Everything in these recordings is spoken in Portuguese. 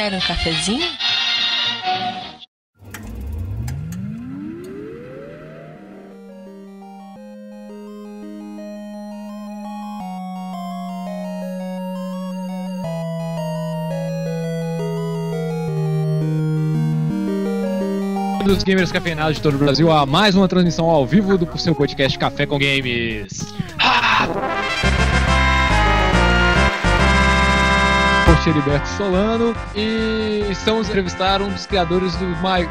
Quer um cafezinho? dos gamers cafeinados de todo o Brasil a mais uma transmissão ao vivo do seu podcast Café com Games. Heriberto Solano e estamos a entrevistar um dos criadores do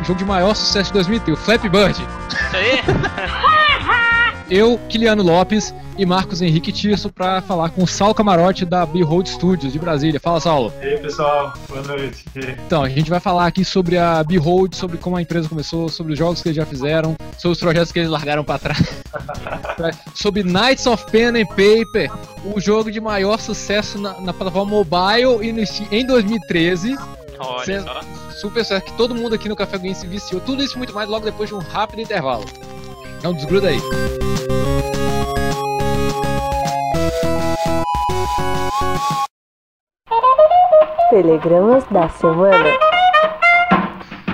jogo de maior sucesso de 2003, o Flappy Bird. Isso aí? Eu, Kiliano Lopes e Marcos Henrique Tirso para falar com o Sal Camarote da Behold Studios de Brasília. Fala, Saulo. E aí, pessoal, boa noite. Então, a gente vai falar aqui sobre a Behold, sobre como a empresa começou, sobre os jogos que eles já fizeram, sobre os projetos que eles largaram para trás, sobre Knights of Pen and Paper, o jogo de maior sucesso na, na plataforma mobile e no Steam em 2013. Olha Cê- só. Super sucesso que todo mundo aqui no Café Game se viciou. Tudo isso e muito mais logo depois de um rápido intervalo. Então desgruda aí. Telegramas da semana.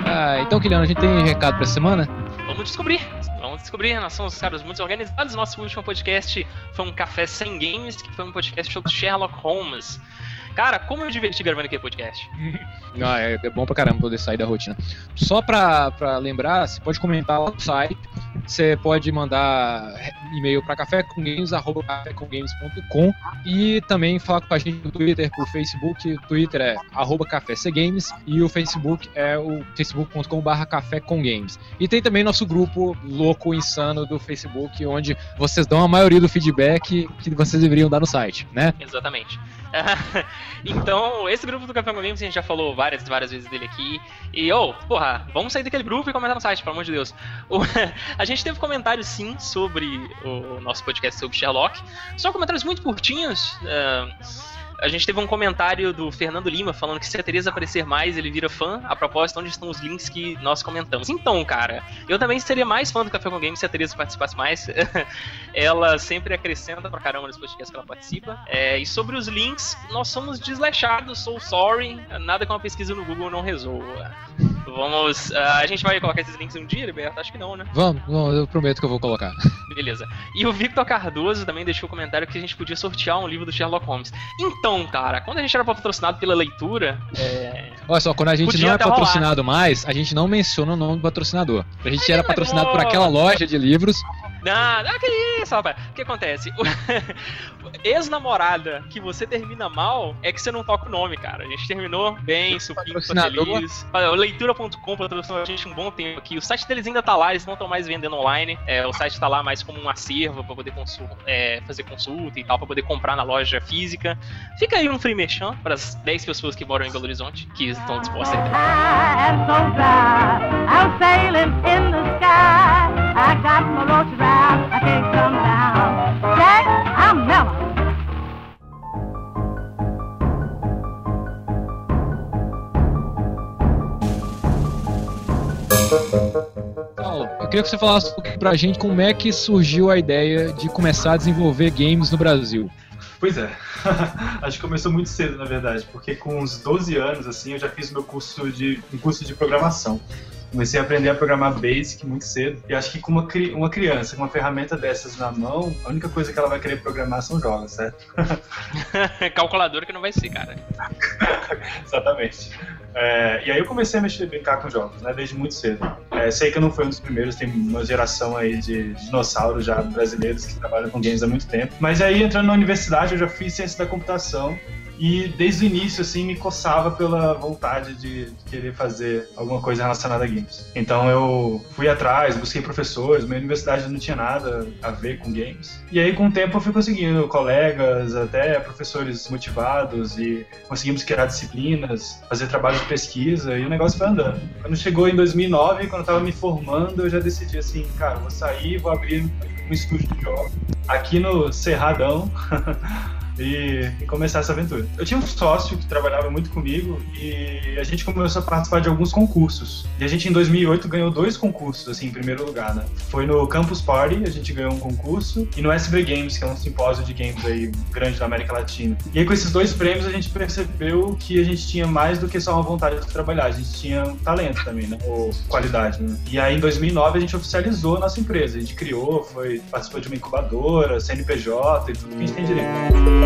Ah, então, Kiliano, a gente tem recado pra semana? Vamos descobrir. Vamos descobrir. Nós somos caras muito organizados. Nosso último podcast foi um Café Sem Games, que foi um podcast sobre Sherlock Holmes. Cara, como eu diverti gravando aquele podcast. Ah, é, é bom pra caramba poder sair da rotina. Só pra, pra lembrar, você pode comentar lá no site, você pode mandar e-mail pra cafécomgames.com e também falar com a gente no Twitter, por Facebook. O Twitter é arroba cafécgames e o Facebook é o facebook.com.br café com games. E tem também nosso grupo louco, insano do Facebook, onde vocês dão a maioria do feedback que vocês deveriam dar no site, né? Exatamente. então, esse grupo do Café com Games, a gente já falou várias, várias vezes dele aqui. E, ô, porra, vamos sair daquele grupo e comentar no site, pelo amor de Deus. A gente teve comentários, sim, sobre o nosso podcast sobre Sherlock. Só comentários muito curtinhos. ah, a gente teve um comentário do Fernando Lima falando que se a Teresa aparecer mais, ele vira fã. A propósito, onde estão os links que nós comentamos? Então, cara, eu também seria mais fã do Café com Games se a Teresa participasse mais. ela sempre acrescenta pra caramba nos podcasts que ela participa. É, e sobre os links, nós somos desleixados, sou sorry. Nada que uma pesquisa no Google não resolva. Vamos. ah, a gente vai colocar esses links um dia, Liberto? Acho que não, né? Vamos, vamos, eu prometo que eu vou colocar. Beleza. E o Victor Cardoso também deixou um comentário que a gente podia sortear um livro do Sherlock Holmes. Então, cara, quando a gente era patrocinado pela leitura, é... Olha só, quando a gente Podia não é patrocinado mais, a gente não menciona o nome do patrocinador. A gente era patrocinado por aquela loja de livros. Não, não, que isso, rapaz. O que acontece? Ex-namorada que você termina mal é que você não toca o nome, cara. A gente terminou bem, supinho, feliz. Leitura.com patrocinou a gente um bom tempo aqui. O site deles ainda tá lá, eles não estão mais vendendo online. É, o site tá lá mais como um acervo pra poder consul- é, fazer consulta e tal, pra poder comprar na loja física. Fica aí um free merchan pras 10 pessoas que moram em Belo Horizonte, que estão dispostas a entrar. I am so dry. I'm sailing in the sky. I got my roach around. I can't come down. Jack, I'm mellow. Paulo, eu queria que você falasse um pouquinho pra gente como é que surgiu a ideia de começar a desenvolver games no Brasil. Pois é, acho que começou muito cedo, na verdade, porque com uns 12 anos, assim, eu já fiz meu curso de, um curso de programação. Comecei a aprender a programar Basic muito cedo. E acho que com uma, cri- uma criança com uma ferramenta dessas na mão, a única coisa que ela vai querer programar são jogos, certo? Calculadora que não vai ser, cara. Exatamente. É, e aí eu comecei a mexer, brincar com jogos, né, desde muito cedo. É, sei que eu não fui um dos primeiros, tem uma geração aí de dinossauros já brasileiros que trabalham com games há muito tempo. Mas aí entrando na universidade eu já fiz ciência da computação e desde o início assim me coçava pela vontade de, querer fazer alguma coisa relacionada a games. Então eu fui atrás, busquei professores, minha universidade não tinha nada a ver com games. E aí com o tempo eu fui conseguindo colegas, até professores motivados e conseguimos criar disciplinas, fazer trabalho de pesquisa e o negócio foi andando. Quando chegou em 2009, quando eu tava me formando, eu já decidi assim, cara, vou sair, vou abrir um estúdio de jogos aqui no Cerradão, e, e começar essa aventura. Eu tinha um sócio que trabalhava muito comigo e a gente começou a participar de alguns concursos. E a gente, em 2008, ganhou dois concursos, assim, em primeiro lugar, né? Foi no Campus Party, a gente ganhou um concurso, e no SB Games, que é um simpósio de games aí grande da América Latina. E aí, com esses dois prêmios, a gente percebeu que a gente tinha mais do que só uma vontade de trabalhar, a gente tinha talento também, né? Ou qualidade, né? E aí, em 2009, a gente oficializou a nossa empresa. A gente criou, foi, participou de uma incubadora, CNPJ e tudo que a gente tem direito.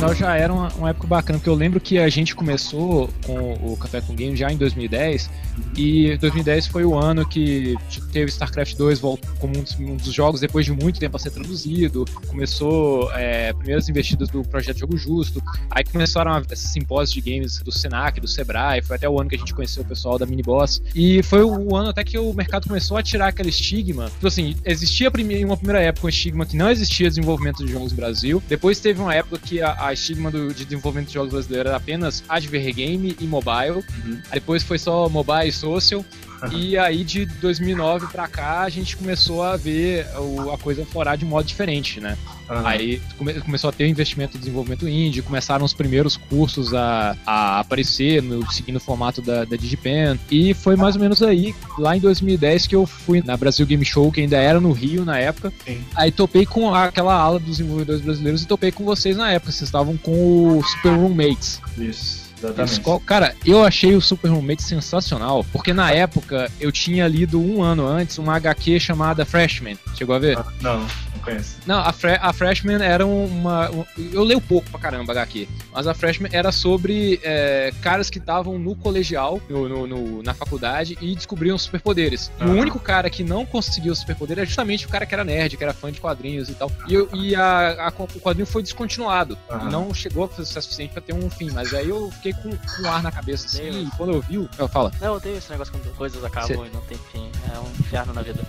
final já era uma, uma, época bacana, porque eu lembro que a gente começou com o Café com Game já em 2010, e 2010 foi o ano que teve StarCraft 2 como um dos, um dos jogos depois de muito tempo a ser traduzido, começou é, primeiras investidas do projeto Jogo Justo, aí começaram esses simpósios de games do Senac, do Sebrae, foi até o ano que a gente conheceu o pessoal da Miniboss, e foi o ano até que o mercado começou a tirar aquele estigma, tipo assim, existia uma primeira época um estigma que não existia desenvolvimento de jogos no Brasil, depois teve uma época que a, a estigma do, de desenvolvimento de jogos brasileiro era apenas adver game e mobile. Uhum. Depois foi só mobile e social. E aí de 2009 para cá a gente começou a ver o, a coisa florar de modo diferente, né? Uhum. Aí come, começou a ter investimento em desenvolvimento indie, começaram os primeiros cursos a, a aparecer no, seguindo o formato da, da Digipen. E foi mais ou menos aí, lá em 2010, que eu fui na Brasil Game Show, que ainda era no Rio na época. Sim. Aí topei com aquela ala dos desenvolvedores brasileiros e topei com vocês na época. Vocês estavam com o Super Roommates. Isso. Exatamente. Cara, eu achei o Super Roommate sensacional, porque na época eu tinha lido um ano antes uma HQ chamada Freshman. Chegou a ver? Ah, não, não conheço. Não, a, Fre a Freshman era uma. eu leio pouco pra caramba HQ, mas a Freshman era sobre é, caras que estavam no colegial, no, no, no, na faculdade, e descobriam superpoderes. E o único cara que não conseguiu o superpoder era justamente o cara que era nerd, que era fã de quadrinhos e tal. E, e a, a, o quadrinho foi descontinuado. Não chegou a ser suficiente pra ter um fim, mas aí eu fiquei fiquei com, com ar na cabeça assim, e quando eu vi, eu falo. Não, eu tenho esse negócio quando coisas acabam Cê... e não tem fim. É um inferno na vida.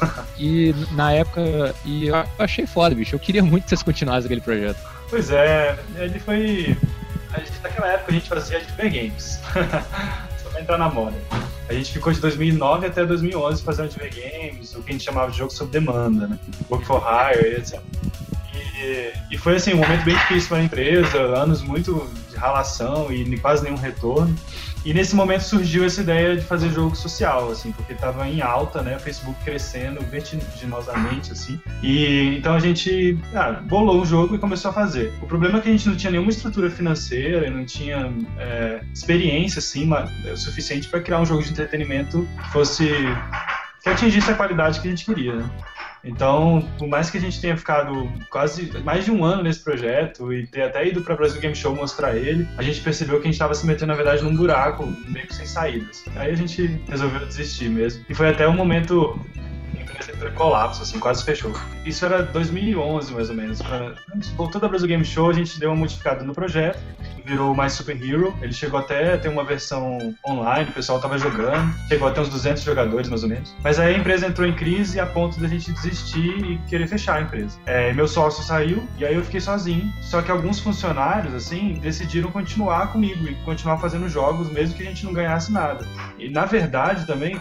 e na época, e eu achei foda, bicho. Eu queria muito que vocês continuassem aquele projeto. Pois é, ele foi. Gente, naquela época a gente fazia Adver Games. Só pra entrar na moda. A gente ficou de 2009 até 2011 fazendo Adver Games, o que a gente chamava de jogo sob demanda, né? Work for Hire, etc. E, e foi assim, um momento bem difícil para a empresa, anos muito ralação e quase nenhum retorno. E nesse momento surgiu essa ideia de fazer jogo social, assim, porque estava em alta, né? O Facebook crescendo vertiginosamente, assim. E então a gente ah, bolou o jogo e começou a fazer. O problema é que a gente não tinha nenhuma estrutura financeira, não tinha é, experiência, assim, o suficiente para criar um jogo de entretenimento que fosse que atingisse a qualidade que a gente queria, né? Então, por mais que a gente tenha ficado quase mais de um ano nesse projeto e ter até ido para Brasil Game Show mostrar ele, a gente percebeu que a gente estava se metendo, na verdade, num buraco meio que sem saídas. Aí a gente resolveu desistir mesmo. E foi até um momento em colapso, assim, quase fechou. Isso era 2011, mais ou menos. Pra... Voltando ao Brasil Game Show, a gente deu uma modificada no projeto virou mais Super Hero. Ele chegou até a ter uma versão online, o pessoal tava jogando. Chegou até uns 200 jogadores, mais ou menos. Mas aí a empresa entrou em crise a ponto da gente desistir e querer fechar a empresa. É, meu sócio saiu e aí eu fiquei sozinho. Só que alguns funcionários, assim, decidiram continuar comigo e continuar fazendo jogos, mesmo que a gente não ganhasse nada. E na verdade também,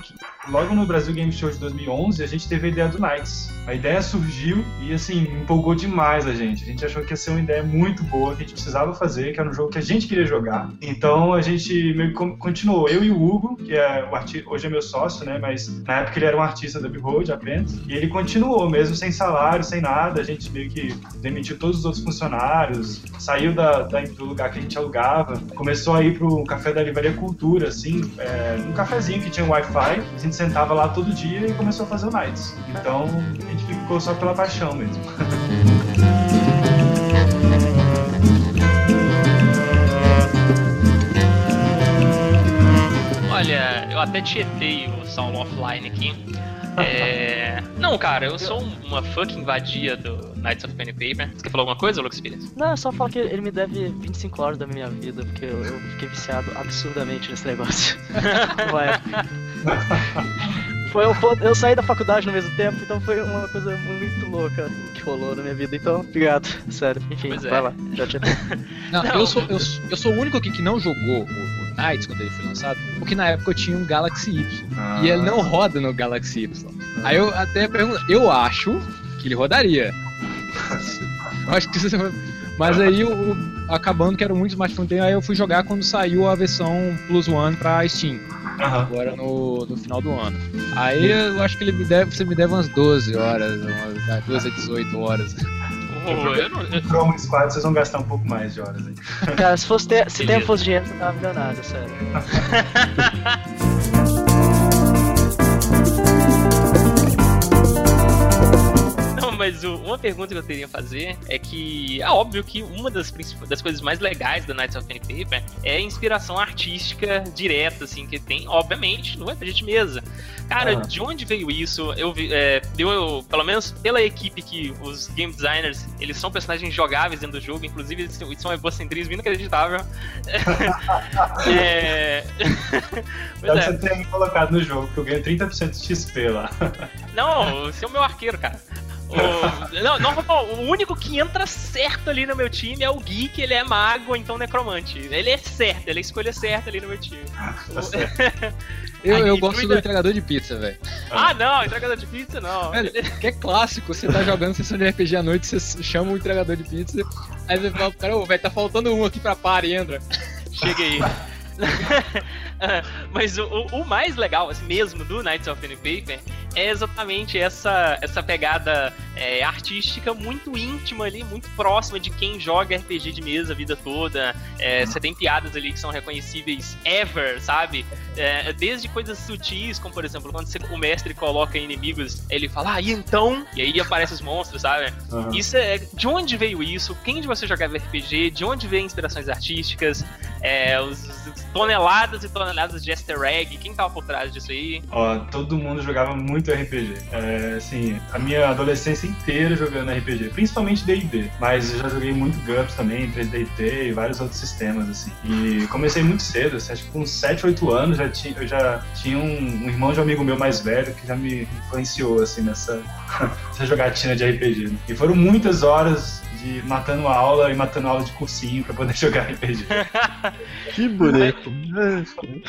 logo no Brasil Game Show de 2011, a gente teve a ideia do Knights. A ideia surgiu e, assim, empolgou demais a gente. A gente achou que ia ser uma ideia muito boa, que a gente precisava fazer, que era um jogo que a gente queria jogar. Então a gente meio que continuou. Eu e o Hugo, que é o artista, hoje é meu sócio, né? Mas na época ele era um artista da Behold apenas. E ele continuou, mesmo sem salário, sem nada. A gente meio que demitiu todos os outros funcionários, saiu da, da do lugar que a gente alugava, começou a ir pro café da Livraria Cultura, assim, é, um cafezinho que tinha um Wi-Fi. A gente sentava lá todo dia e começou a fazer o Nights. Então a gente ficou só pela paixão mesmo. Olha, eu até tietei o Sound Offline aqui. É... Não, cara, eu sou uma fucking vadia do Knights of Pen and Paper. Você quer falar alguma coisa, Lucas Pires? Não, é só falar que ele me deve 25 horas da minha vida, porque eu, eu fiquei viciado absurdamente nesse negócio. Vai. Foi um, eu saí da faculdade no mesmo tempo, então foi uma coisa muito louca que rolou na minha vida. Então, obrigado, sério. Enfim, pois vai é. lá. Já tinha... não, não, Eu, sou, eu, eu sou o único aqui que não jogou o, o Knights quando ele foi lançado, porque na época eu tinha um Galaxy Y. Ah. E ele não roda no Galaxy Y. Ah. Aí eu até pergunto, eu acho que ele rodaria. Eu acho que isso Mas aí, acabando que era muito mais fronteira, aí eu fui jogar quando saiu a versão Plus One pra Steam. Agora no, no final do ano. Aí eu acho que ele me deve, você me deve umas 12 horas, umas das 12 a 18 horas. Oh, eu não- eu- Chrome Squad vocês vão gastar um pouco mais de horas aí. Cara, se, fosse ter, se tempo fosse dinheiro, você tava milionário, sério. mas o- uma pergunta que eu teria a fazer é que é óbvio que uma das, das coisas mais legais da Knights of Pen and Paper é a inspiração artística direta, assim, que tem, obviamente, no RPG de mesa. Cara, Aham. de onde veio isso? Eu vi, é, deu, pelo menos pela equipe que os game designers, eles são personagens jogáveis dentro do jogo, inclusive eles são- é um egocentrismo inacreditável. é... Pois que é. você me colocado no jogo, que eu ganho 30% de XP lá. Não, você é o meu arqueiro, cara. O, não, não, não, o único que entra certo ali no meu time é o Gui, que ele é mago, então necromante. Ele é certo, ele é a escolha certa ali no meu time. Tá certo. Eu, eu gosto do entregador de pizza, velho. Ah, não, entregador de pizza não. Velho, que é clássico, você tá jogando sessão de RPG à noite, você chama o entregador de pizza, aí você fala cara, velho, tá faltando um aqui pra par e entra. Chega aí. Ah, Mas o, o- mais legal, assim, mesmo, do Knights of and Paper é exatamente essa, essa pegada é, artística muito íntima ali, muito próxima de quem joga RPG de mesa a vida toda. É, Você tem piadas ali que são reconhecíveis ever, sabe? É, desde coisas sutis, como por exemplo, quando você- o mestre coloca inimigos, ele fala, ah, e então? E aí aparecem os monstros, sabe? Aham. Isso é. De onde veio isso? Quem de você jogava RPG? De onde veio inspirações artísticas? É, os, os toneladas e toneladas de easter egg? Quem tava por trás disso aí? Ó, todo mundo jogava muito RPG. É, assim, a minha adolescência inteira jogando RPG, principalmente D&D. Mas eu já joguei muito GURPS também, 3DT e vários outros sistemas, assim. E comecei muito cedo, assim, acho que com 7, 8 anos já tinha, eu já tinha um, um irmão de um amigo meu mais velho que já me influenciou, assim, nessa, nessa jogatina de RPG. né? E foram muitas horas de matando aula e matando aula de cursinho pra poder jogar RPG. Que boneco.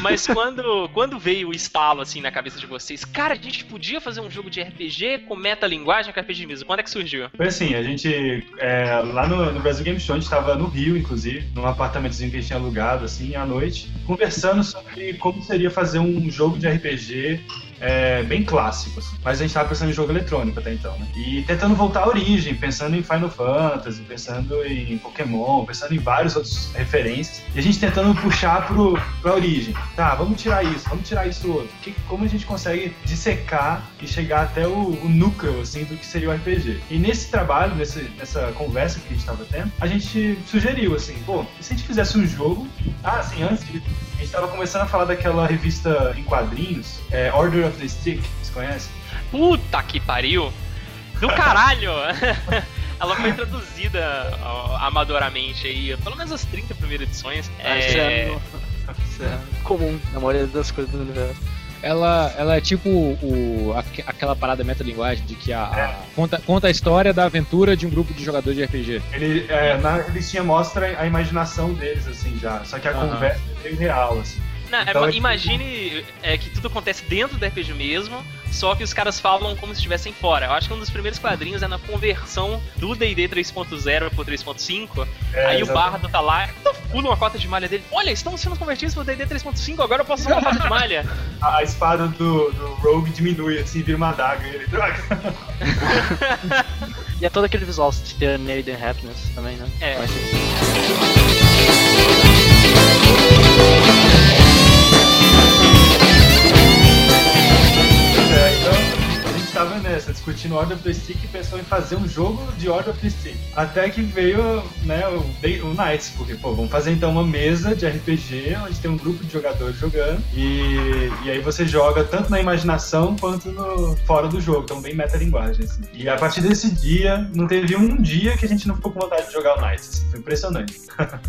Mas quando, quando veio o estalo assim na cabeça de vocês, cara, a gente podia fazer um jogo de RPG com metalinguagem com RPG mesa. Quando é que surgiu? Foi assim, a gente, é, lá no, no Brasil Game Show, a gente tava no Rio, inclusive, num apartamentozinho que a gente tinha alugado, assim, à noite, conversando sobre como seria fazer um jogo de RPG é, bem clássico, assim. Mas a gente tava pensando em jogo eletrônico até então, né? E tentando voltar à origem, pensando em Final Fantasy, pensando em Pokémon, pensando em várias outras referências. E a gente tentando puxar pro, pra origem. Tá, vamos tirar isso, vamos tirar isso outro. Que, como a gente consegue dissecar e chegar até o, o núcleo, assim, do que seria o RPG. E nesse trabalho, nesse, nessa conversa que a gente tava tendo, a gente sugeriu, assim, pô, e se a gente fizesse um jogo... Ah, assim, antes, a gente tava começando a falar daquela revista em quadrinhos, é, Order of the Stick, vocês conhecem? Puta que pariu! Do caralho! Ela foi traduzida ó, amadoramente aí, pelo menos as 30 primeiras edições. Ah, Isso É, é, é comum na maioria das coisas do universo. Ela, ela é tipo o, aque- aquela parada metalinguagem de que a, a- conta, conta a história da aventura de um grupo de jogadores de RPG. Ele, é, na revistinha mostra a imaginação deles, assim, já. Só que a Aham. conversa é bem real, assim. Não, Então, é- é- imagine é, que tudo acontece dentro do RPG mesmo, só que os caras falam como se estivessem fora. Eu acho que um dos primeiros quadrinhos é na conversão do D&D 3.0 pro 3.5. É, aí o exatamente. Bardo tá lá, pula uma cota de malha dele. Olha, estamos sendo convertidos pro D&D 3.5, agora eu posso usar uma cota de malha. A, espada do, do Rogue diminui, assim, vira uma adaga. e Ele, droga. E é todo aquele visual de Made in Happiness também, né? É. É, nessa, discutindo Order of the Stick e pensou em fazer um jogo de Order of the Stick. Até que veio, né, o, o Knights, porque, pô, vamos fazer então uma mesa de RPG, onde tem um grupo de jogadores jogando, e, e aí você joga tanto na imaginação quanto no, fora do jogo, então bem metalinguagem, assim. E a partir desse dia, não teve um dia que a gente não ficou com vontade de jogar o Knights, assim, foi impressionante.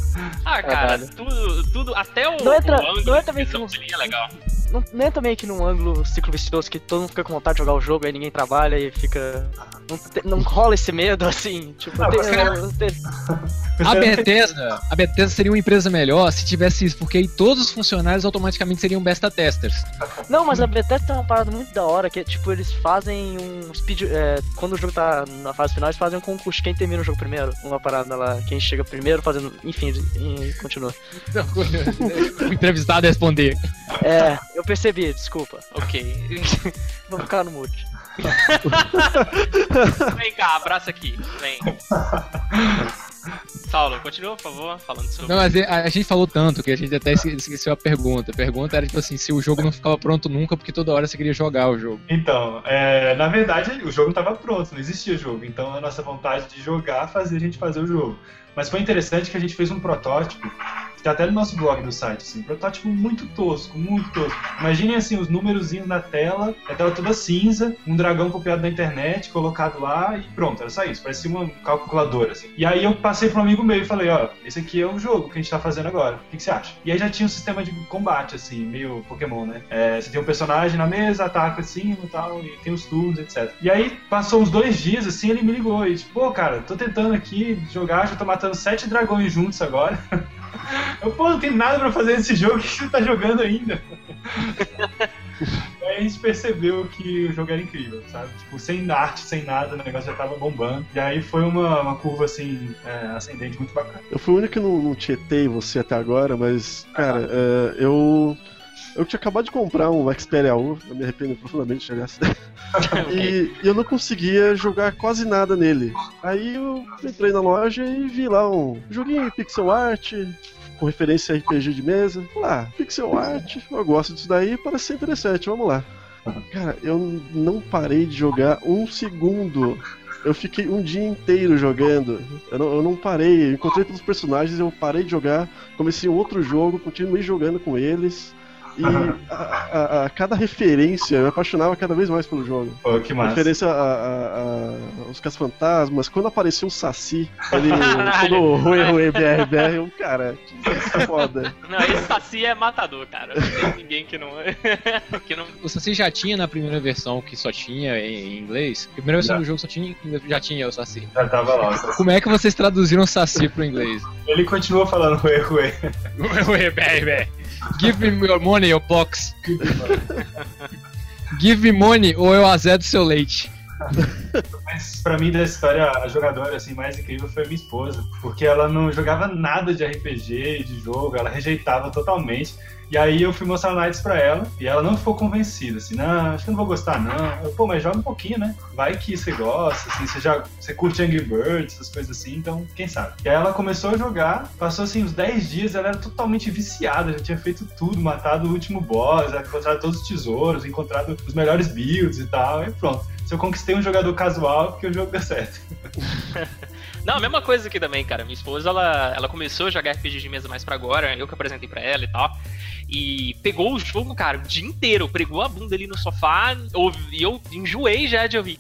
Ah, cara, tudo, tudo, até o, Não entra- o ângulo não entra que é legal. Não, não entra meio que num ângulo ciclo vicioso que todo mundo fica com vontade de jogar o jogo, aí ninguém trabalha e fica. Não, te- não rola esse medo assim, tipo, Ah, tem- mas, cara, eu- tem- A Bethesda, a Bethesda seria uma empresa melhor se tivesse isso, porque aí todos os funcionários automaticamente seriam beta testers. Não, mas a Bethesda tem uma parada muito da hora, que é tipo, eles fazem um speed. é, quando o jogo tá na fase final, eles fazem um concurso. Quem termina o jogo primeiro? Uma parada lá, quem chega primeiro fazendo. Enfim, e continua. o entrevistado responder. É, eu percebi, desculpa. Ok. Vou ficar no mute. Vem cá, abraça aqui. Vem. Saulo, continua, por favor, falando sobre. Não, mas a, a gente falou tanto que a gente até esque- esqueceu a pergunta. A pergunta era tipo assim, se o jogo não ficava pronto nunca porque toda hora você queria jogar o jogo. Então, é, na verdade, o jogo não estava pronto, não existia jogo. Então, a nossa vontade de jogar fazia a gente fazer o jogo. Mas foi interessante que a gente fez um protótipo, tá até no nosso blog do site, assim, protótipo muito tosco, muito tosco. Imaginem assim, os númerozinhos na tela, a tela toda cinza, um dragão copiado da internet, colocado lá e pronto, era só isso, parecia uma calculadora, assim. E aí eu passei para um amigo meu e falei, ó, esse aqui é o jogo que a gente tá fazendo agora, o que, que você acha? E aí já tinha um sistema de combate, assim, meio Pokémon, né? É, você tem um personagem na mesa, ataca assim e tal, e tem os turnos, etc. E aí passou uns dois dias, assim, ele me ligou e tipo, pô, cara, tô tentando aqui jogar, já tô matando sete dragões juntos agora. Eu, pô, não tem nada pra fazer nesse jogo, o que você tá jogando ainda? Aí a gente percebeu que o jogo era incrível, sabe? Tipo, sem arte, sem nada, o negócio já tava bombando. E aí foi uma, uma curva, assim, é, ascendente muito bacana. Eu fui o único que não, não tietei você até agora, mas, cara, é, eu. Eu tinha acabado de comprar um Xperia U, eu me arrependo profundamente de assim. e, e eu não conseguia jogar quase nada nele. Aí eu entrei na loja e vi lá um joguinho em pixel art, com referência a RPG de mesa. Lá, pixel art, eu gosto disso daí, parece ser interessante, vamos lá. Cara, eu não parei de jogar um segundo. Eu fiquei um dia inteiro jogando. Eu não, eu não parei. Eu encontrei todos os personagens, eu parei de jogar. Comecei um outro jogo, continuei jogando com eles. E a, a- a cada referência, eu me apaixonava cada vez mais pelo jogo. Pô, que massa. Referência a, a- a- aos caça-fantasmas. Quando apareceu o Saci, ele todo ruim, ruim, BR, BR, eu, cara, que foda. Não, esse Saci é matador, cara. Não tem ninguém que não. que não. O Saci já tinha na primeira versão, que só tinha em inglês. A primeira versão Já. do jogo só tinha, já tinha o Saci. Já tava lá. Como é que vocês traduziram Saci pro inglês? Ele continua falando ué, ué. Give me your money, your box. Give me money ou eu azedo seu leite. Mas pra mim da história, a jogadora assim mais incrível foi minha esposa, porque ela não jogava nada de RPG, de jogo, ela rejeitava totalmente. E aí eu fui mostrar Nights pra ela e ela não ficou convencida, assim, não, acho que não vou gostar não. Eu, pô, mas joga um pouquinho, né? Vai que você gosta, assim, você já você curte Angry Birds, essas coisas assim, então quem sabe. E aí ela começou a jogar, passou assim uns 10 dias, ela era totalmente viciada, já tinha feito tudo, matado o último boss, encontrado todos os tesouros, encontrado os melhores builds e tal, e pronto. Se eu conquistei um jogador casual, é porque o jogo deu certo. Não, a mesma coisa aqui também, cara. Minha esposa, ela, ela começou a jogar RPG de mesa mais pra agora, eu que apresentei pra ela e tal. E pegou o jogo, cara, o dia inteiro. Pregou a bunda ali no sofá e eu enjoei já de ouvir.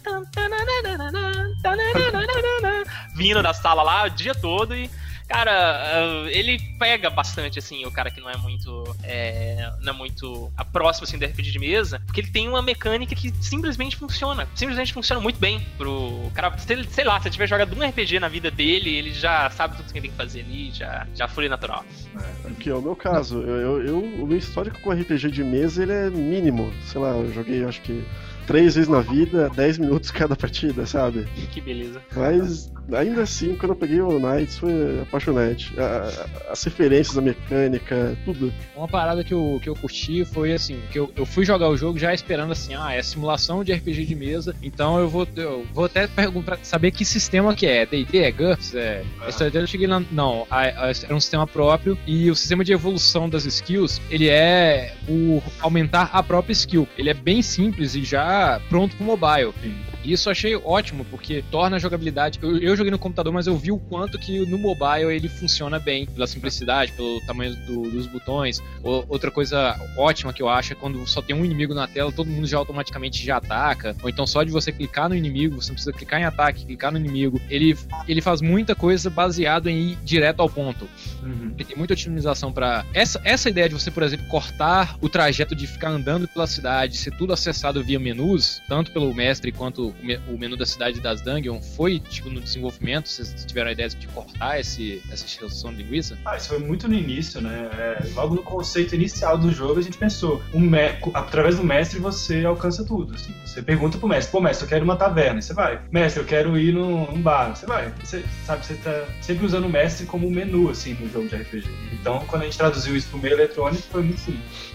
Vindo da sala lá o dia todo e. Cara, ah, ele pega bastante, assim, o cara que não é muito. É, não é muito a próximo assim, do RPG de mesa, porque ele tem uma mecânica que simplesmente funciona. Simplesmente funciona muito bem pro cara. Sei lá, se ele tiver jogado um RPG na vida dele, ele já sabe tudo que ele tem que fazer ali, já, já foi natural. Que é o meu caso. Eu, eu, eu- o meu histórico com RPG de mesa ele é mínimo. Sei lá, eu joguei acho que três vezes na vida, 10 minutos cada partida, sabe? Que beleza. Mas ainda assim, quando eu peguei o Knights foi apaixonante. A- as referências, a mecânica, tudo. Uma parada que eu, que eu curti foi assim, que eu, eu fui jogar o jogo já esperando assim, ah, é simulação de RPG de mesa, então eu vou, eu vou até perguntar, saber que sistema que é, D&D, é GURPS, é... Ideia eu cheguei lá, não, era um sistema próprio e o sistema de evolução das skills, ele é o aumentar a própria skill, ele é bem simples e já pronto pro mobile. E isso eu achei ótimo, porque torna a jogabilidade. Eu, eu joguei no computador, mas eu vi o quanto que no mobile ele funciona bem, pela simplicidade, pelo tamanho do- dos botões. O- outra coisa ótima que eu acho é quando só tem um inimigo na tela, todo mundo já automaticamente já ataca. Ou então só de você clicar no inimigo, você não precisa clicar em ataque, clicar no inimigo. Ele, ele faz muita coisa baseado em ir direto ao ponto. Uhum. Porque tem muita otimização pra. Essa, essa ideia de você, por exemplo, cortar o trajeto de ficar andando pela cidade, ser tudo acessado via menus, tanto pelo mestre quanto o, me- o menu da cidade das dungeons, foi tipo no desenvolvimento? Vocês tiveram a ideia de cortar esse, essa extensão de linguiça? Ah, isso foi muito no início, né? É, logo no conceito inicial do jogo, a gente pensou, um me- através do mestre você alcança tudo. assim. Você pergunta pro mestre, pô, mestre, eu quero ir numa taverna, você vai. Mestre, eu quero ir num, num bar, você vai. Você, sabe, você tá sempre usando o mestre como menu, assim, no jogo de RPG. Então, quando a gente traduziu isso pro meio eletrônico, foi muito simples.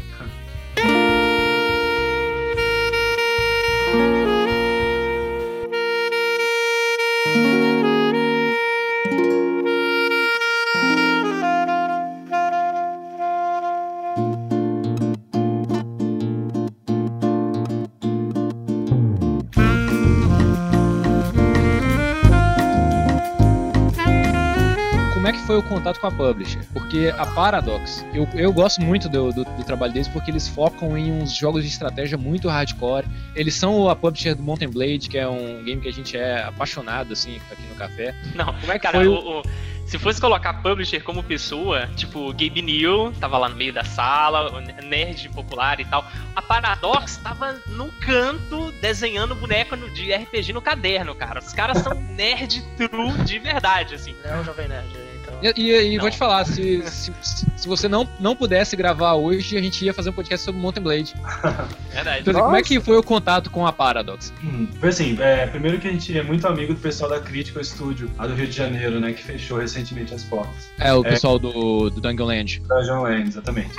Contato com a publisher? Porque a Paradox, eu, eu gosto muito do, do, do trabalho deles porque eles focam em uns jogos de estratégia muito hardcore. Eles são a publisher do Mountain Blade, que é um game que a gente é apaixonado, assim, aqui no café. Não, Como é que cara, foi o- o- se fosse colocar publisher como pessoa, tipo, Gabe New tava lá no meio da sala, o nerd popular e tal. A Paradox tava no canto desenhando boneco no- de RPG no caderno, cara. Os caras são nerd true de verdade, assim. Ele é um jovem nerd, então. E, e- e vou te falar, se, se, se você não, não pudesse gravar hoje, a gente ia fazer um podcast sobre Mountain Blade. Verdade. Então, como é que foi o contato com a Paradox? Hum, Foi assim, é, primeiro que a gente é muito amigo do pessoal da Critical Studio, lá do Rio de Janeiro, né, que fechou recentemente as portas. É, o É. pessoal do, do Dungeon Land. Da John Lane, exatamente.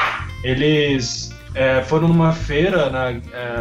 Eles é, foram numa feira, na,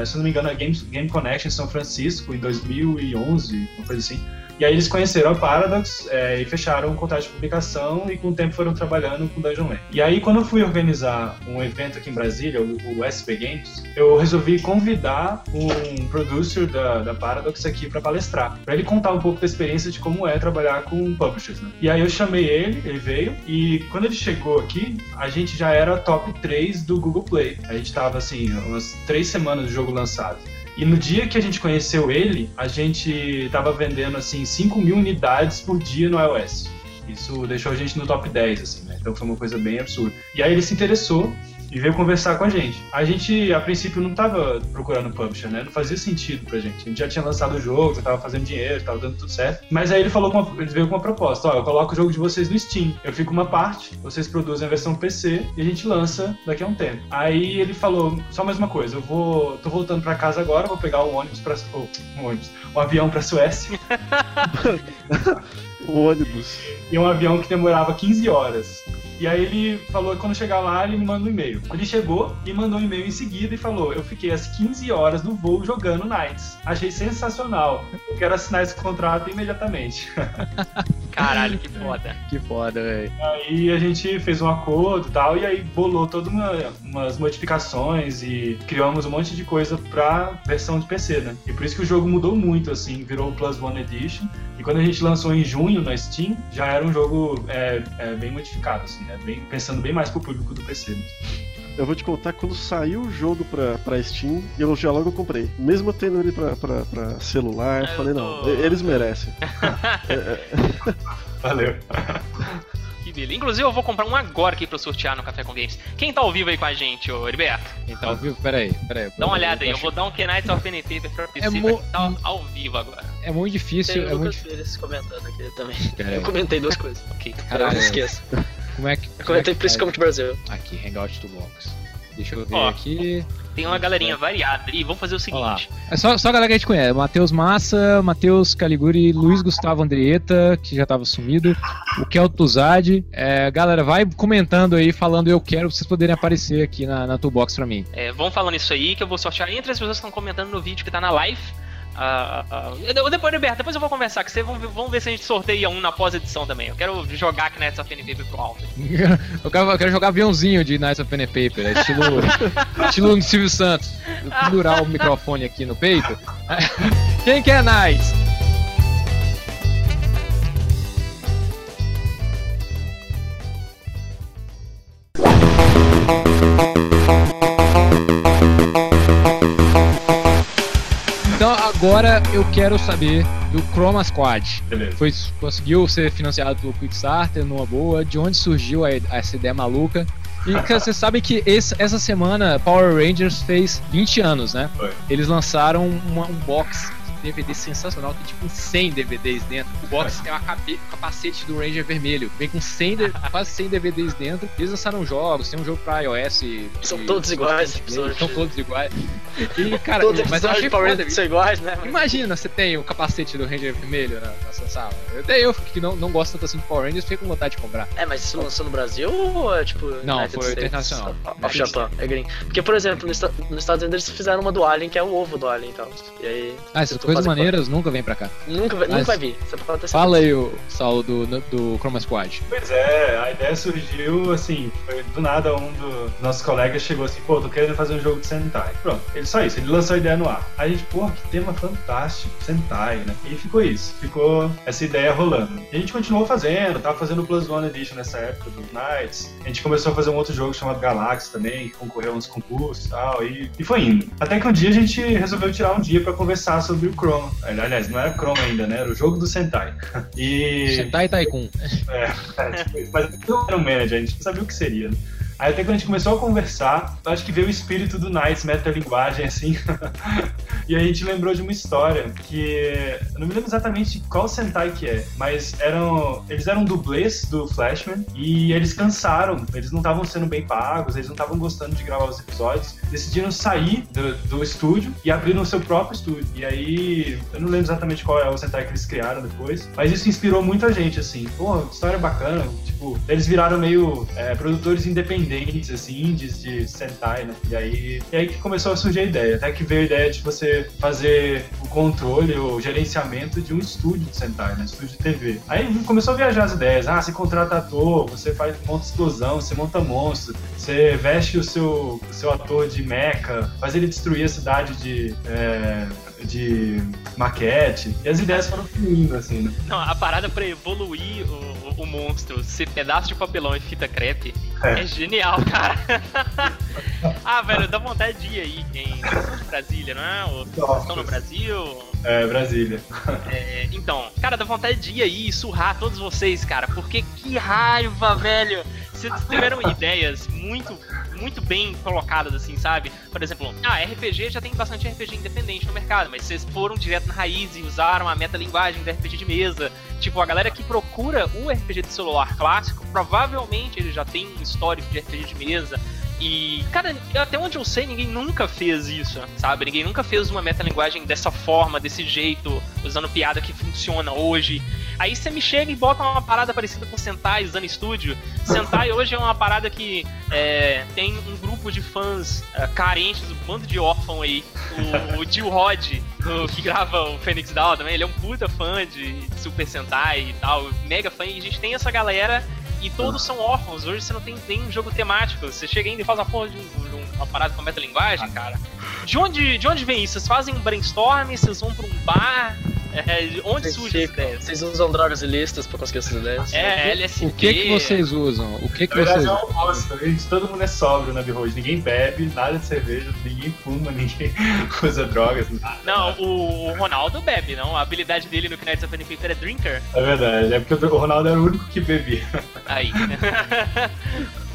é, se não me engano, na Game, Game Connection em São Francisco, em 2011, uma coisa assim. E aí eles conheceram a Paradox é, e fecharam um contrato de publicação e com o tempo foram trabalhando com Dungeon Land. E aí quando eu fui organizar um evento aqui em Brasília, o, o SP Games, eu resolvi convidar um producer da, da Paradox aqui para palestrar, para ele contar um pouco da experiência de como é trabalhar com publishers. Né? E aí eu chamei ele, ele veio e quando ele chegou aqui, a gente já era top 3 do Google Play. A gente tava assim, umas três semanas do jogo lançado. E no dia que a gente conheceu ele, a gente tava vendendo assim 5 mil unidades por dia no iOS. Isso deixou a gente no top 10, assim, né? Então foi uma coisa bem absurda. E aí ele se interessou e veio conversar com a gente. A gente, a princípio, não tava procurando publisher, né? Não fazia sentido pra gente. A gente já tinha lançado o jogo, já tava fazendo dinheiro, tava dando tudo certo. Mas aí ele falou com uma, ele veio com uma proposta: ó, eu coloco o jogo de vocês no Steam. Eu fico uma parte, vocês produzem a versão PC e a gente lança daqui a um tempo. Aí ele falou: só mais uma coisa, eu vou. tô voltando pra casa agora, vou pegar um ônibus pra. Oh, um ônibus. Um avião pra Suécia. O ônibus. e um avião que demorava 15 horas. E aí ele falou que quando chegar lá, ele me manda um e-mail. Ele chegou e mandou um e-mail em seguida e falou: Eu fiquei às 15 horas no voo jogando Knights. Achei sensacional. Eu quero assinar esse contrato imediatamente. Caralho, que foda. Que foda, velho. Aí a gente fez um acordo e tal, e aí bolou todas uma, umas modificações e criamos um monte de coisa pra versão de PC, né? E por isso que o jogo mudou muito, assim, virou o Plus One Edition. E quando a gente lançou em junho na Steam, já era um jogo é, é, bem modificado, assim, né? Bem, pensando bem mais pro público do PC. Mesmo. Eu vou te contar quando saiu o jogo pra, pra Steam, eu já logo comprei. Mesmo tendo ele pra, pra, pra celular, Eu falei, tô- não, eles merecem. Valeu. Que beleza. Inclusive, eu vou comprar um agora aqui pra sortear no Café com Games. Quem tá ao vivo aí com a gente, ô Heriberto? Então, ao vivo, peraí, peraí. Dá uma olhada aí. Eu vou dar um Knights of Paper pra PC, É mo- tá ao vivo agora. É muito difícil, Tem é muito Pires comentando aqui também. Pera aí. Eu comentei duas coisas. Ok. Caralho, não esqueça. Como é que. Eu comentei como é como de Brasil. Aqui, Hangout to Box. Deixa eu ver Ó. aqui. Tem uma galerinha variada. E vamos fazer o seguinte. É só, só a galera que a gente conhece. Matheus Massa, Matheus Caliguri, Luiz Gustavo Andrieta, que já tava sumido, o Kelto Zad. É, galera, vai comentando aí, falando eu quero, pra vocês poderem aparecer aqui na, na Toolbox pra mim. É, vão falando isso aí que eu vou sortear entre as pessoas que estão comentando no vídeo que tá na live. Ah, eu- depois, Roberto, depois eu vou conversar com você. Vamos ver, vamos ver se a gente sorteia um na pós-edição também. Eu quero jogar Knights of NPP pro alto. Eu quero, eu quero jogar aviãozinho de Knights of Pen Paper, é estilo, estilo Silvio Santos. Pendurar o microfone aqui no peito. Quem quer Knights? Eu quero saber do Chroma Squad. Beleza. Foi, conseguiu ser financiado pelo Kickstarter numa boa, de onde surgiu a- essa ideia maluca. E você sabe que esse- essa semana Power Rangers fez 20 anos, né? Foi. Eles lançaram uma- um box DVD sensacional, tem tipo uns 100 DVDs dentro. O box é uma cabe- capacete do Ranger vermelho, vem com 100, de- quase 100 DVDs dentro. Eles lançaram jogos, tem um jogo pra iOS. e- São e- todos iguais, episódios. São todos iguais. E, cara, Todos mas eu achei foda Rangers são iguais, né? Imagina, você tem o capacete do Ranger vermelho na, na sua sala. Até eu, que não, não gosto tanto assim de Power Rangers, fiquei com vontade de comprar. É, mas isso lançou no Brasil ou é tipo. Não, United foi States? internacional. Off Japan, é gringo. Porque, por exemplo, nos, nos Estados Unidos eles fizeram uma do Alien, que é o ovo do Alien e tal. E aí. Ah, essas tô coisas maneiras nunca vêm pra cá. Nunca, vai- nunca Mas- vai vir. Você pode ter Fala aí, o Saulo, do, do Chroma Squad. Pois é, a ideia surgiu assim, foi do nada um dos nossos colegas chegou assim, pô, tô querendo fazer um jogo de Sentai. Pronto, ele só isso, ele lançou a ideia no ar. Aí a gente, pô, que tema fantástico, Sentai, né? E ficou isso, ficou essa ideia rolando. E a gente continuou fazendo, tava fazendo o Plus One Edition nessa época do Knights. A gente começou a fazer um outro jogo chamado Galaxy também, que concorreu a uns concursos e tal, e, e foi indo. Até que um dia a gente resolveu tirar um dia pra conversar sobre o Chroma. Aliás, não era Chroma ainda, né? Era o jogo do Sentai. E. Sentai Tycoon. É, é, tipo, mas não era um manager, a gente não sabia o que seria. né? Aí até quando a gente começou a conversar, eu acho que veio o espírito do Knights metalinguagem, assim. e a gente lembrou de uma história que. Eu não me lembro exatamente qual Sentai que é, mas eram. Eles eram dublês do Flashman e eles cansaram, eles não estavam sendo bem pagos, eles não estavam gostando de gravar os episódios, decidiram sair do, do estúdio e abriram o seu próprio estúdio. E aí, eu não lembro exatamente qual é o Sentai que eles criaram depois, mas isso inspirou muita gente, assim. Pô, história bacana. Tipo, eles viraram meio é, produtores independentes, assim, indies de Sentai, né? E aí, e aí que começou a surgir a ideia. Até que veio a ideia de você fazer o controle, o gerenciamento de um estúdio de Sentai, né? Estúdio de TV. Aí começou a viajar as ideias. Ah, você contrata ator, você faz, monta explosão, você monta monstro, você veste o seu, o seu ator de mecha, faz ele destruir a cidade de. é, de maquete. E as ideias foram fluindo, assim, né? Não, a parada pra evoluir o, o, monstro, ser pedaço de papelão e fita crepe, É. é, genial, cara. ah, velho, dá vontade de ir aí em Brasília, não é? Ou Vocês estão no Brasil? É, Brasília. É, então, cara, dá vontade de ir aí e surrar todos vocês, cara, porque que raiva, velho. Vocês tiveram ideias muito, muito bem colocadas, assim, sabe? Por exemplo, ah, RPG já tem bastante RPG independente no mercado, mas vocês foram direto na raiz e usaram a metalinguagem do RPG de mesa. Tipo, a galera que procura o RPG de celular clássico, provavelmente ele já tem um histórico de RPG de mesa. E, cara, até onde eu sei, ninguém nunca fez isso, sabe? Ninguém nunca fez uma metalinguagem dessa forma, desse jeito, usando piada que funciona hoje. Aí você me chega e bota uma parada parecida com Sentai usando estúdio. Sentai hoje é uma parada que é, tem um grupo de fãs é, carentes, um bando de órfão aí. O, o Jill Rod, o- que grava o Phoenix Down também, ele é um puta fã de Super Sentai e tal, mega fã. E a gente tem essa galera e todos são órfãos. Hoje você não tem nem jogo temático. Você chega ainda e faz uma porra de, um- uma parada com metalinguagem, cara. De onde, de onde vem isso? Vocês fazem um brainstorm, vocês vão pra um bar? É, de onde Vocês surge essa ficam- ideia? Vocês usam drogas ilícitas pra conseguir essas ideias? É, LSD. O que que vocês usam? O que que Na verdade vocês é um gente, todo mundo é sóbrio na B-Road, ninguém bebe, nada de cerveja, ninguém fuma, ninguém usa drogas, nada. Não, o, Ronaldo bebe, não? A habilidade dele no Knights of Paper é drinker. É verdade, é porque o Ronaldo era o único que bebia. Aí.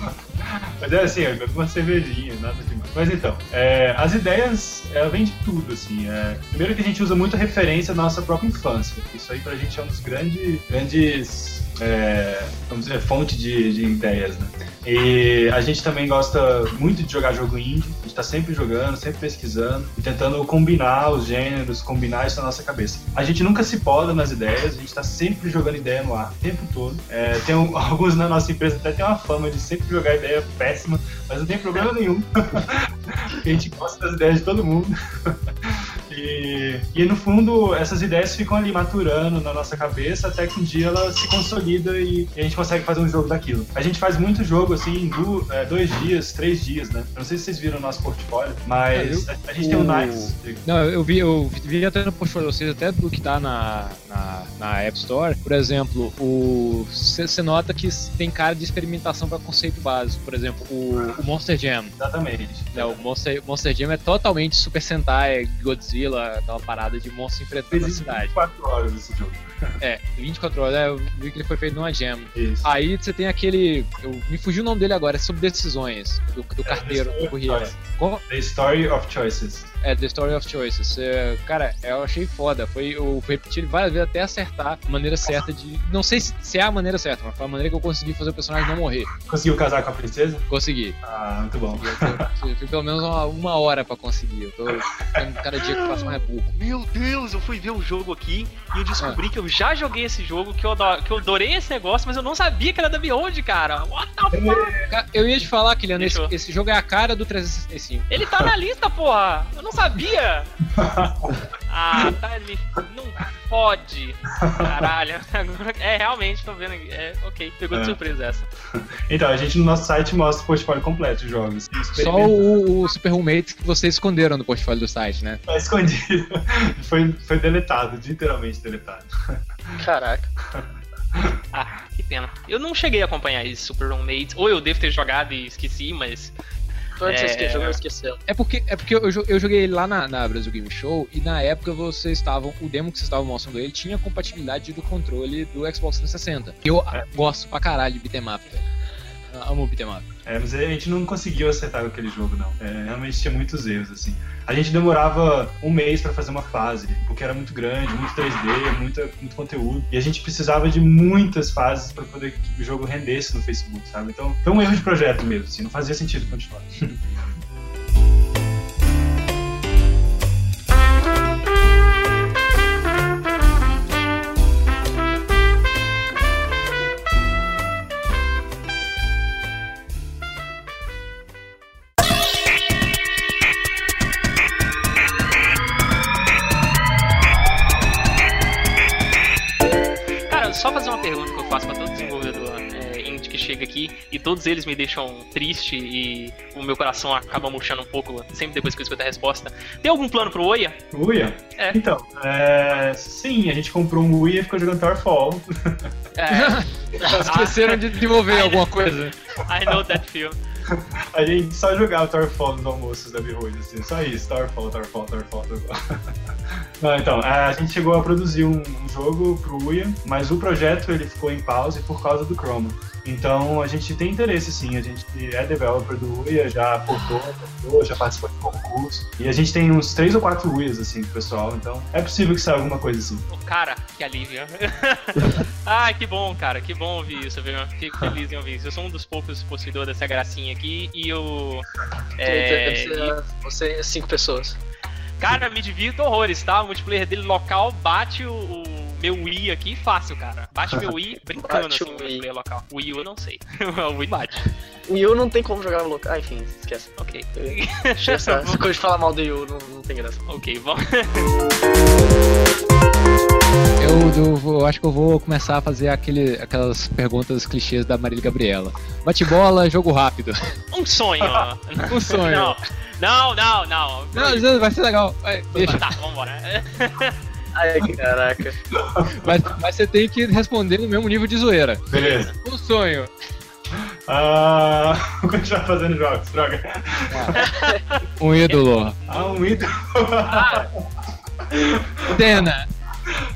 Mas é assim, eu uma cervejinha, nada demais. Mas então, é, as ideias, ela vem de tudo, assim. é. primeiro que a gente usa muita referência da nossa própria infância. Isso aí pra gente é um dos grandes, grandes é, vamos dizer, fonte de, de ideias, né? E a gente também gosta muito de jogar jogo indie. A gente tá sempre jogando, sempre pesquisando e tentando combinar os gêneros, combinar isso na nossa cabeça. A gente nunca se poda nas ideias, a gente tá sempre jogando ideia no ar o tempo todo. É, tem um- alguns na nossa empresa até tem uma fama de sempre jogar ideia péssima, mas não tem problema nenhum. A gente gosta das ideias de todo mundo. E, e no fundo, essas ideias ficam ali maturando na nossa cabeça até que um dia ela se consolida e, e a gente consegue fazer um jogo daquilo. A gente faz muito jogo assim em du- é, dois dias, três dias, né? Eu não sei se vocês viram o nosso portfólio, mas a, a gente tem o o- Nights. Não, eu vi, eu vi até no de vocês, até do que tá na, na, na App Store. Por exemplo, você nota que tem cara de experimentação para conceito básico. Por exemplo, o, o Monster Jam. Exatamente. né, o Monster, Monster Jam é totalmente Super Sentai, Godzilla, aquela parada de monstro enfrentando a Fez cidade. 24 horas esse jogo. É, 24 horas, é, eu vi que ele foi feito numa Jam. Isso. Aí você tem aquele. Eu, me fugiu o nome dele agora, é sobre decisões, do, do carteiro, do. Como- The Story of Choices. É, The Story of Choices. É, cara, eu achei foda. Foi, eu fui repetir várias vezes até acertar a maneira certa de. Não sei se, se é a maneira certa, mas foi a maneira que eu consegui fazer o personagem não morrer. Conseguiu casar com a princesa? Consegui. Ah, muito bom. Eu, fui pelo menos uma, uma hora pra conseguir. Eu tô ficando cada dia que passa mais burro. Meu Deus, eu fui ver o jogo aqui e eu descobri que eu já joguei esse jogo, que eu, que eu adorei esse negócio, mas eu não sabia que era da Beyond, cara. What the fuck? Eu ia te falar, Kiliano, esse, esse jogo é a cara do 365. Ele tá na lista, porra! Eu não sabia! Ah, tá ali. Não pode! Caralho. É, realmente, tô vendo aqui. É, ok. Pegou de É. surpresa essa. Então, a gente no nosso site mostra o portfólio completo de jogos. Só o, o Super Roommate que vocês esconderam no portfólio do site, né? Tá escondido. Foi, foi deletado, literalmente deletado. Caraca. Ah, que pena. Eu não cheguei a acompanhar esse Super Roommates. Ou eu devo ter jogado e esqueci, mas. Você É. esqueceu, eu esqueceu. É porque, é porque eu, eu joguei ele lá na, na Brasil Game Show e na época vocês estavam. O demo que vocês estavam mostrando ele tinha compatibilidade do controle do Xbox 360. Eu ah, gosto pra caralho de beat'em up, velho. Amo beat'em up. É, mas a gente não conseguiu acertar aquele jogo, não. É, realmente tinha muitos erros, assim. A gente demorava um mês pra fazer uma fase, porque era muito grande, muito 3D, muita, muito conteúdo. E a gente precisava de muitas fases pra poder que o jogo rendesse no Facebook, sabe? Então foi um erro de projeto mesmo, assim, não fazia sentido continuar. eles me deixam triste e o meu coração acaba murchando um pouco sempre depois que eu escuto a resposta. Tem algum plano pro Oia? Uia? É. Então, é, sim, a gente comprou um Wii e ficou jogando Towerfall. É, Esqueceram de desenvolver alguma coisa. I know that feel. A gente só jogava Towerfall nos almoços da Behold, assim, só isso, Towerfall, Towerfall, Towerfall, Towerfall. Não, então, a gente chegou a produzir um, um jogo pro Uia, mas o projeto ele ficou em pause por causa do Chroma. Então a gente tem interesse sim, a gente é developer do Uia, já portou, portou, já participou de concurso. E a gente tem uns três ou quatro Uias assim, pro pessoal, então é possível que saia alguma coisa assim. Cara, que alívio. Ai, que bom, cara. Que bom ouvir isso, viu? Fico feliz em ouvir isso. Eu sou um dos poucos possuidores dessa gracinha aqui e eu. É, e- Você, você é cinco pessoas. cara, me divirto horrores, tá? O multiplayer dele local bate o, o meu Wii aqui fácil, cara. Bate meu Wii brincando Bate assim, no Wii. local. O Wii eu não sei. o Wii bate. O Yu não tem como jogar no local. Ah, enfim, esquece. Ok. Deixa essa, essa coisa de falar mal do Yu, não, não tem graça. ok, vamos. Eu, eu eu acho que eu vou começar a fazer aquele, aquelas perguntas clichês da Marília Gabriela. Bate bola, jogo rápido. Um sonho. Um sonho. Não, não, não, não. Não, não, vai ser legal. Vai, deixa. Tá, vambora. Ai, caraca. Mas, mas você tem que responder no mesmo nível de zoeira. Beleza. Um sonho. Ah, vou continuar fazendo jogos, droga. Um ídolo. Ah, um ídolo. Cena.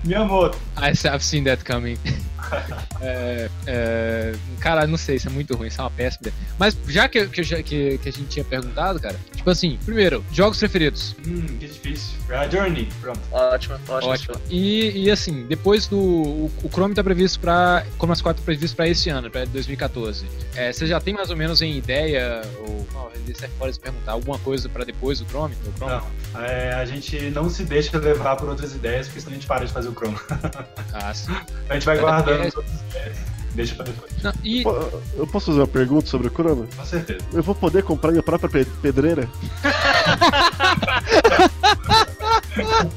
Miyamoto. I- I've seen that coming. É, é, cara, não sei, isso é muito ruim, isso é uma péssima ideia. Mas já que, que, que, que a gente tinha perguntado, cara, tipo assim, primeiro, jogos preferidos. Hum, que difícil. Ah, Journey, pronto. Ótimo, ótimo. Ótimo. E, e assim, depois do. O, o Chrome tá previsto pra. Como as quatro tá previsto pra esse ano, pra 2014. É, você já tem mais ou menos em ideia, ou. Não, isso é fora de perguntar, alguma coisa pra depois do Chrome? Do Chrome? Não, é, a gente não se deixa levar por outras ideias, porque senão a gente para de fazer o Chrome. Ah, sim. A gente vai É, é. Deixa pra depois. Não, e. Eu posso fazer uma pergunta sobre o Chroma? Com certeza. Eu vou poder comprar minha própria pe- pedreira?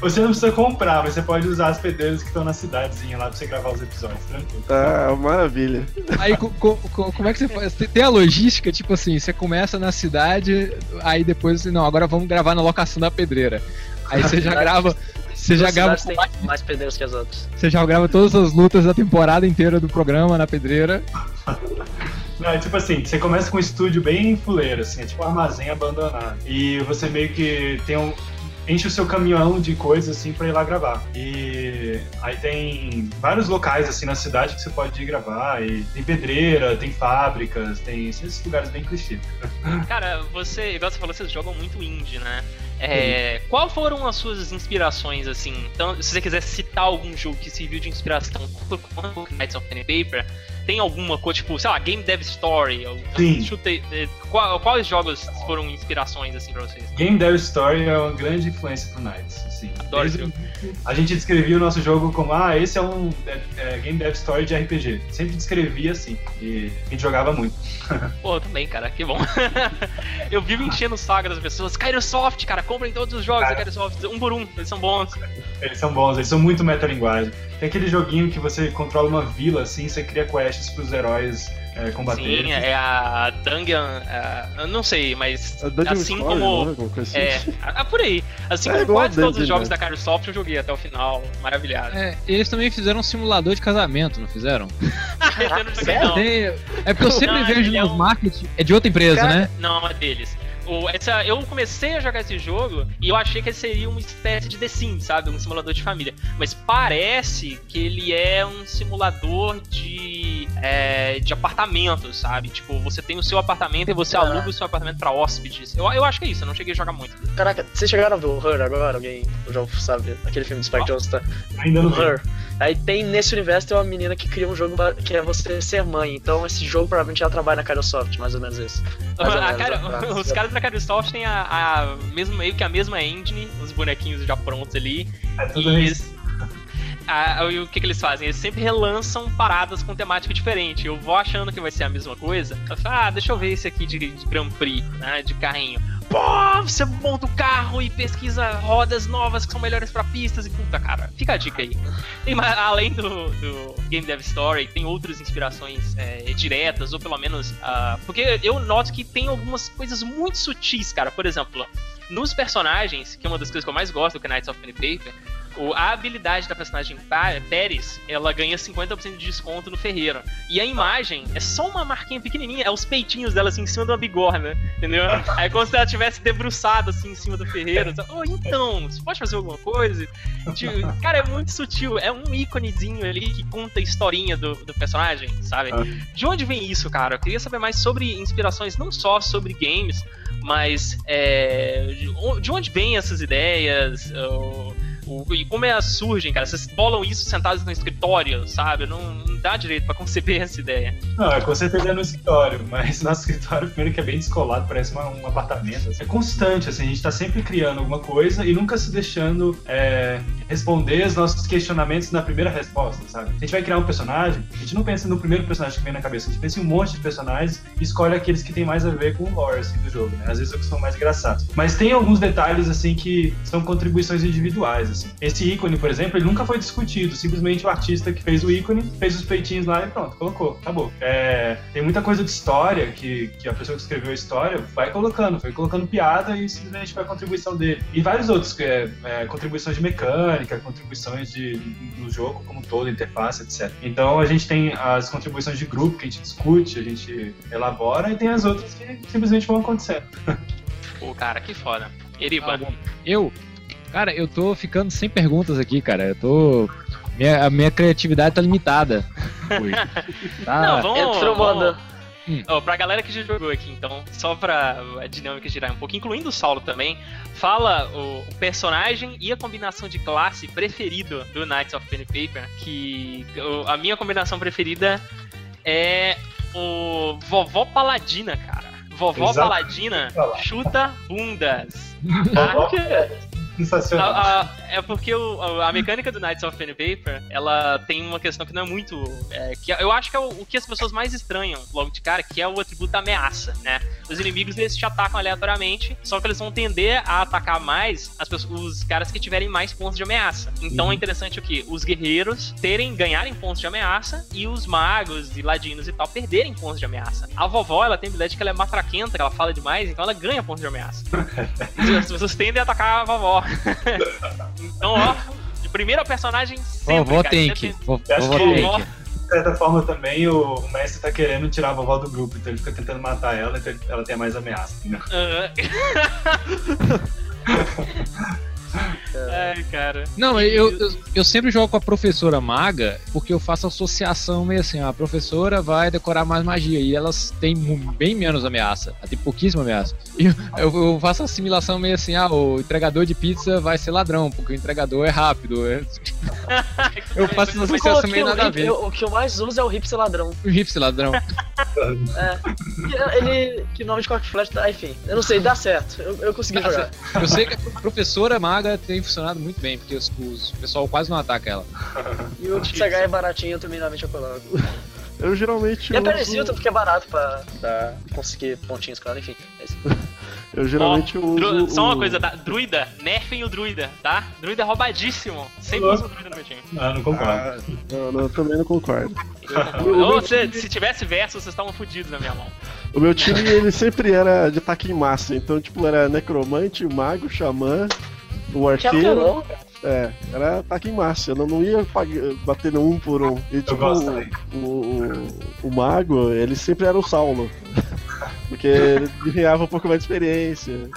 Você não precisa comprar, mas você pode usar as pedreiras que estão na cidadezinha lá pra você gravar os episódios, tranquilo. Ah, maravilha. Aí co- co- co- como é que você faz? Tem- Tem a logística, tipo assim, você começa na cidade, aí depois, não, agora vamos gravar na locação da pedreira. Aí você já grava. Você já grava, têm mais pedreiros que as outras. você já grava todas as lutas da temporada inteira do programa na pedreira. Não, é tipo assim, você começa com um estúdio bem fuleiro, assim, é tipo um armazém abandonado. E você meio que tem um. Enche o seu caminhão de coisas assim pra ir lá gravar. E aí tem vários locais assim na cidade que você pode ir gravar. E tem pedreira, tem fábricas, tem esses lugares bem clichê. Cara, você, igual você falou, vocês jogam muito indie, né? É, qual foram as suas inspirações, assim? Então, se você quiser citar algum jogo que serviu de inspiração quanto Knights of Pen and Paper, tem alguma coisa, tipo, sei lá, Game Dev Story? Ou, Sim. eh, qual- quais jogos foram inspirações, assim, pra vocês? Game Dev Story é uma grande influência pro Knights. Assim. Adoro esse Desde- A gente descrevia o nosso jogo como, ah, esse é um é, é, Game Dev Story de RPG. Sempre descrevia assim. E a gente jogava muito. Pô, eu também, cara, que bom. eu vivo enchendo o saco das pessoas. Kairosoft, cara, comprem todos os jogos da Cara. Kairosoft, um por um, eles são bons. Eles são bons, eles são muito metalinguagem. Tem aquele joguinho que você controla uma vila, assim, você cria quests pros heróis é, combaterem. Sim, é a Dungeon. é, eu não sei, mas A Dungeon assim é? como. Alguma coisa assim. É, ah, por aí. Assim É como quase todos os jogos né? da Kairosoft eu joguei até o final, maravilhado. É, eles também fizeram um simulador de casamento, não fizeram? Eu não joguei, não. É porque eu sempre Não, vejo ele é nos um- marketing. É de outra empresa, Cara, né? Não, é deles. O, essa, eu comecei a jogar esse jogo e eu achei que ele seria uma espécie de The Sims, sabe? Um simulador de família. Mas parece que ele é um simulador de, é, de apartamentos, sabe? Tipo, você tem o seu apartamento e você Ah. aluga o seu apartamento pra hóspedes. Eu, eu acho que é isso, eu não cheguei a jogar muito. Caraca, vocês chegaram a ver o Her agora? Alguém já sabe? Aquele filme do Spike Jonze, tá? Ainda O não vi. Aí tem nesse universo tem uma menina que cria um jogo que é você ser mãe. Então esse jogo provavelmente ela trabalha na Kairosoft, mais ou menos isso. Mais ou A menos, cara- pra- os caras da Kairosoft têm a, a mesmo, meio que a mesma engine, os bonequinhos já prontos ali. É tudo E isso. a- e o que, que eles fazem? Eles sempre relançam paradas com temática diferente. Eu vou achando que vai ser a mesma coisa. Eu falo, ah, deixa eu ver esse aqui de, de Grand Prix, né? De carrinho. Pô, você monta o carro e pesquisa rodas novas que são melhores pra pistas e puta, cara. Fica a dica aí. Tem, além do, do Game Dev Story, tem outras inspirações é, diretas, ou pelo menos. ah, porque eu noto que tem algumas coisas muito sutis, cara. Por exemplo, nos personagens, que é uma das coisas que eu mais gosto do Knights of Pen and Paper, o- a habilidade da personagem Pérez, ela ganha 50% de desconto no Ferreira. E a imagem é só uma marquinha pequenininha, é os peitinhos dela assim em cima de uma bigorna, entendeu? Aí como se ela tivesse debruçado assim em cima do Ferreira. Oh, então, você pode fazer alguma coisa? Tipo, cara, é muito sutil, é um íconezinho ali que conta a historinha do, do personagem, sabe? Ah. De onde vem isso, cara? Eu queria saber mais sobre inspirações, não só sobre games, mas é, de on- de onde vêm essas ideias? o- e como elas surgem, cara? Vocês bolam isso sentados no escritório, sabe? Não, não dá direito pra conceber essa ideia. Não, é com certeza é no escritório, mas nosso escritório, primeiro que é bem descolado, parece uma- um apartamento. assim. É constante, assim, a gente tá sempre criando alguma coisa e nunca se deixando é, responder os nossos questionamentos na primeira resposta, sabe? A gente vai criar um personagem, a gente não pensa no primeiro personagem que vem na cabeça, a gente pensa em um monte de personagens e escolhe aqueles que tem mais a ver com o lore, assim, do jogo, né? Às vezes é os que são mais engraçados. Mas tem alguns detalhes, assim, que são contribuições individuais, assim. Esse ícone, por exemplo, ele nunca foi discutido, simplesmente o artista que fez o ícone, fez os peitinhos lá e pronto, colocou, acabou. É, tem muita coisa de história que, que a pessoa que escreveu a história vai colocando, foi colocando piada e simplesmente foi a contribuição dele. E vários outros, que é, é, contribuições de mecânica, contribuições de, do jogo como um todo, interface, etc. Então a gente tem as contribuições de grupo que a gente discute, a gente elabora, e tem as outras que simplesmente vão acontecendo. Pô, cara, que foda. Eriba. Ah. Eu, cara, eu tô ficando sem perguntas aqui, cara. Eu tô. Minha, a minha criatividade tá limitada. Hoje. Tá- Não, vamos. Entrou, vamos... Hum. Ó, pra galera que já jogou aqui, então, só pra a dinâmica girar um pouco, incluindo o Saulo também, fala o, o personagem e a combinação de classe preferido do Knights of Pen and Paper, que o- a minha combinação preferida é o Vovó Paladina, cara. Vovó Exato. Paladina chuta bundas. Vovó que? Sensacional. A- a- é porque o- a, mecânica do Knights of Pen Paper, ela tem uma questão que não é muito. é, que eu acho que é o, o que as pessoas mais estranham logo de cara, que é o atributo da ameaça, né? os inimigos eles te atacam aleatoriamente, só que eles vão tender a atacar mais as pessoas, os caras que tiverem mais pontos de ameaça. Então é interessante o que? Os guerreiros terem, ganharem pontos de ameaça e os magos e ladinos e tal perderem pontos de ameaça. A vovó, ela tem a habilidade que ela é matraquenta, que ela fala demais, então ela ganha pontos de ameaça. As pessoas tendem a atacar a vovó. então, ó, de primeira personagem sempre, Vovó cara, tem que. Vovó tem que. De certa forma também o, o mestre tá querendo tirar a vovó do grupo, então ele fica tentando matar ela, então ela tem mais ameaça. entendeu? Ai, cara. Não, eu, eu, eu sempre jogo com a professora maga porque eu faço associação meio assim, a professora vai decorar mais magia e elas têm bem menos ameaça, tem pouquíssima ameaça. E eu, eu faço assimilação meio assim, ah, o entregador de pizza vai ser ladrão, porque o entregador é rápido. Eu, eu faço associação meio nada a ver. o que eu mais uso é o hipster ladrão. O hipster ladrão. Ele. Que nome de Cock Flash tá. Enfim, eu não sei, dá certo. Eu, eu consegui Dá jogar. Eu sei que a professora maga tem funcionado muito bem, porque os, os- o pessoal quase não ataca ela. E o CH é baratinho, eu também normalmente eu coloco. Eu geralmente E é uso, parecido porque é barato pra, pra conseguir pontinhos, claro, enfim. É isso. eu geralmente dru- uso Só uma o- coisa, tá? Druida, nerfem o druida, tá? Druida é roubadíssimo. Sempre usa o druida no meu time. Ah, não concordo. Ah, não, não, eu também não concordo. Ou se, se tivesse verso, vocês estavam fodidos na minha mão. O meu time, ele sempre era de ataque em massa, então, tipo, era necromante, mago, xamã, o Que arqueiro. É, era ataque em massa, eu não, não ia batendo um por um. E, tipo, o, o, o, mago, ele sempre era o Saulo. Porque ele ganhava um pouco mais de experiência.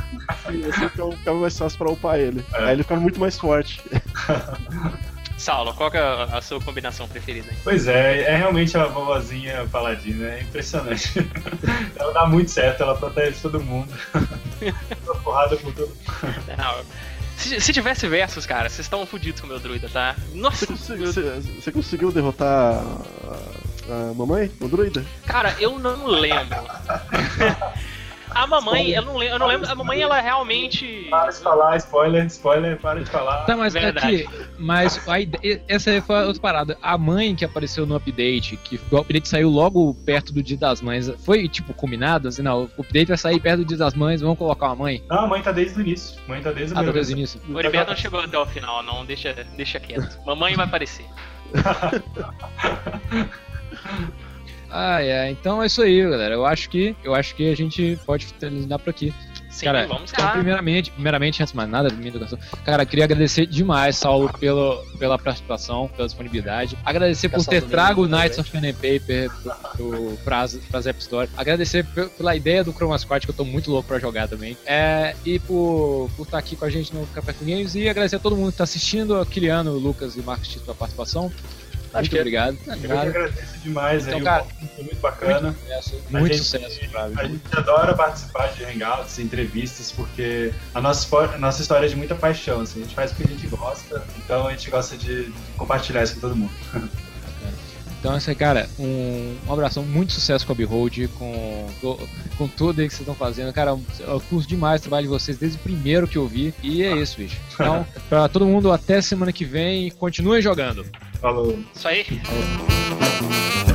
E assim então ficava mais fácil pra upar ele. É. Aí ele ficava muito mais forte. Saulo, qual que é a sua combinação preferida aí? Pois é, é realmente a vovozinha paladina, é impressionante. ela dá muito certo, ela protege todo mundo. Dá porrada por todo mundo. Não, se, se tivesse versos, cara, vocês estão fodidos com o meu druida, tá? Nossa, Você, conseguiu- você- você conseguiu derrotar a, a mamãe, o druida? cara, eu não lembro. A mamãe, eu não, lembro, eu não lembro. A mamãe, ela realmente. Para de falar, spoiler, spoiler, para de falar. Tá, mas Verdade. aqui, mas a ide- essa aí foi outra parada. A mãe que apareceu no update, que o update saiu logo perto do Dia das Mães, foi tipo combinado? Assim, não, o update vai sair perto do Dia das Mães, vamos colocar uma mãe? Não, a mãe tá desde o início. A mãe tá desde o Ah, tá desde o início. O Heriberto não chegou até o final, não. Deixa, deixa quieto. Mamãe vai aparecer. Ah, é. Então é isso aí, galera. Eu acho que, eu acho que a gente pode terminar por aqui. Sim, Cara, vamos então, lá. primeiramente, primeiramente, antes de mais nada, minha educação. Cara, queria agradecer demais, Saulo, pelo, pela participação, pela disponibilidade. Agradecer por ter trago o Knights of Pen and Paper pro, pras App Store. Agradecer pe- pela ideia do Chroma Squad, que eu tô muito louco pra jogar também. É, e por por estar aqui com a gente no Café com Games. E agradecer a todo mundo que tá assistindo, a Kiliano, o Lucas e o Marcos Tito pela participação. Muito que é. obrigado. Eu que Nada. agradeço demais Então, aí, cara, o foi muito bacana. Muito gente- sucesso, A Flávio. gente adora participar de hangouts, entrevistas, porque a nossa, a nossa história é de muita paixão. Assim, a gente faz porque a gente gosta, então a gente gosta de compartilhar isso com todo mundo. Então, esse cara, um, um abração, muito sucesso com a Behold, com, com tudo aí que vocês estão fazendo. Cara, eu curto demais o trabalho de vocês desde o primeiro que eu vi. E é isso, bicho. Então, pra todo mundo, até semana que vem, continuem jogando. Falou. Isso aí. Falou.